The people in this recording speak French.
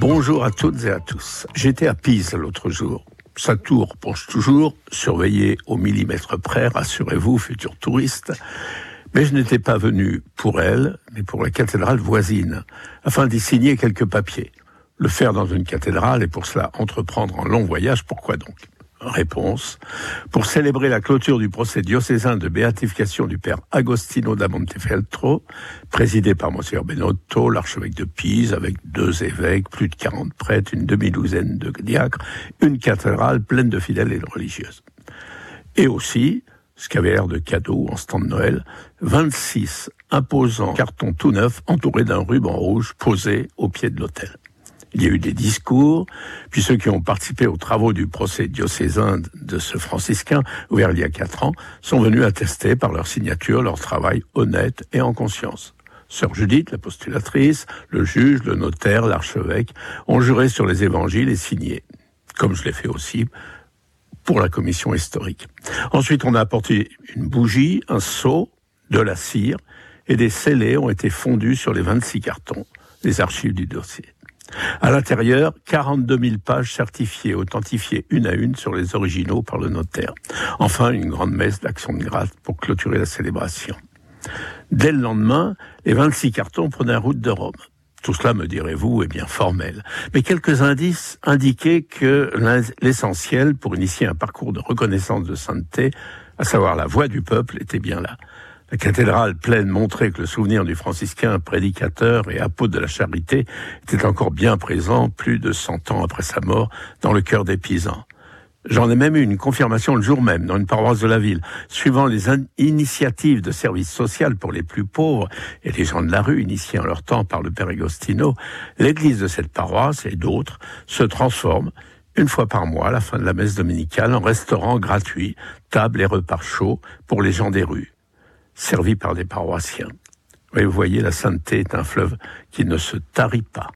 Bonjour à toutes et à tous. J'étais à Pise l'autre jour. Sa tour penche toujours, surveillée au millimètre près, rassurez-vous, futurs touristes. Mais je n'étais pas venu pour elle, mais pour la cathédrale voisine, afin d'y signer quelques papiers. Le faire dans une cathédrale et pour cela entreprendre un long voyage, pourquoi donc? Réponse. Pour célébrer la clôture du procès diocésain de béatification du père Agostino da Montefeltro, présidé par Monsieur Benotto, l'archevêque de Pise, avec deux évêques, plus de 40 prêtres, une demi-douzaine de diacres, une cathédrale pleine de fidèles et de religieuses. Et aussi, ce qui avait l'air de cadeau en temps de Noël, 26 imposants cartons tout neufs entourés d'un ruban rouge posé au pied de l'autel. Il y a eu des discours, puis ceux qui ont participé aux travaux du procès diocésain de ce franciscain, ouvert il y a quatre ans, sont venus attester par leur signature leur travail honnête et en conscience. Sœur Judith, la postulatrice, le juge, le notaire, l'archevêque, ont juré sur les évangiles et signé, comme je l'ai fait aussi pour la commission historique. Ensuite, on a apporté une bougie, un seau, de la cire, et des scellés ont été fondus sur les 26 cartons, les archives du dossier. À l'intérieur, 42 000 pages certifiées, authentifiées une à une sur les originaux par le notaire. Enfin, une grande messe d'action de grâce pour clôturer la célébration. Dès le lendemain, les 26 cartons prenaient route de Rome. Tout cela, me direz-vous, est bien formel. Mais quelques indices indiquaient que l'essentiel pour initier un parcours de reconnaissance de sainteté, à savoir la voix du peuple, était bien là. La cathédrale pleine montrait que le souvenir du franciscain prédicateur et apôtre de la charité était encore bien présent, plus de cent ans après sa mort, dans le cœur des paysans. J'en ai même eu une confirmation le jour même, dans une paroisse de la ville. Suivant les initiatives de services sociaux pour les plus pauvres et les gens de la rue, initiés en leur temps par le Père Agostino, l'église de cette paroisse et d'autres se transforme une fois par mois, à la fin de la messe dominicale, en restaurant gratuit, table et repas chauds pour les gens des rues servi par des paroissiens. vous voyez, la sainteté est un fleuve qui ne se tarit pas.